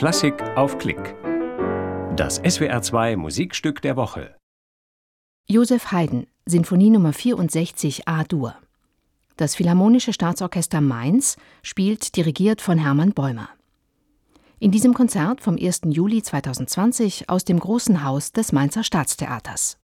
Klassik auf Klick. Das SWR2 Musikstück der Woche. Josef Haydn, Sinfonie Nummer 64 A-Dur. Das Philharmonische Staatsorchester Mainz spielt dirigiert von Hermann Bäumer. In diesem Konzert vom 1. Juli 2020 aus dem Großen Haus des Mainzer Staatstheaters.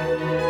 Música